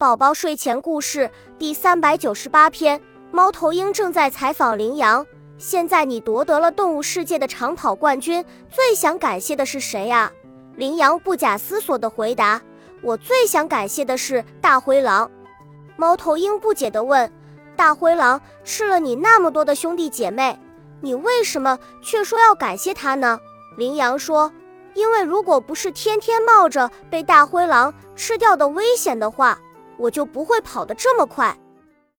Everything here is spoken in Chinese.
宝宝睡前故事第三百九十八篇：猫头鹰正在采访羚羊。现在你夺得了动物世界的长跑冠军，最想感谢的是谁呀？羚羊不假思索地回答：“我最想感谢的是大灰狼。”猫头鹰不解地问：“大灰狼吃了你那么多的兄弟姐妹，你为什么却说要感谢他呢？”羚羊说：“因为如果不是天天冒着被大灰狼吃掉的危险的话。”我就不会跑得这么快。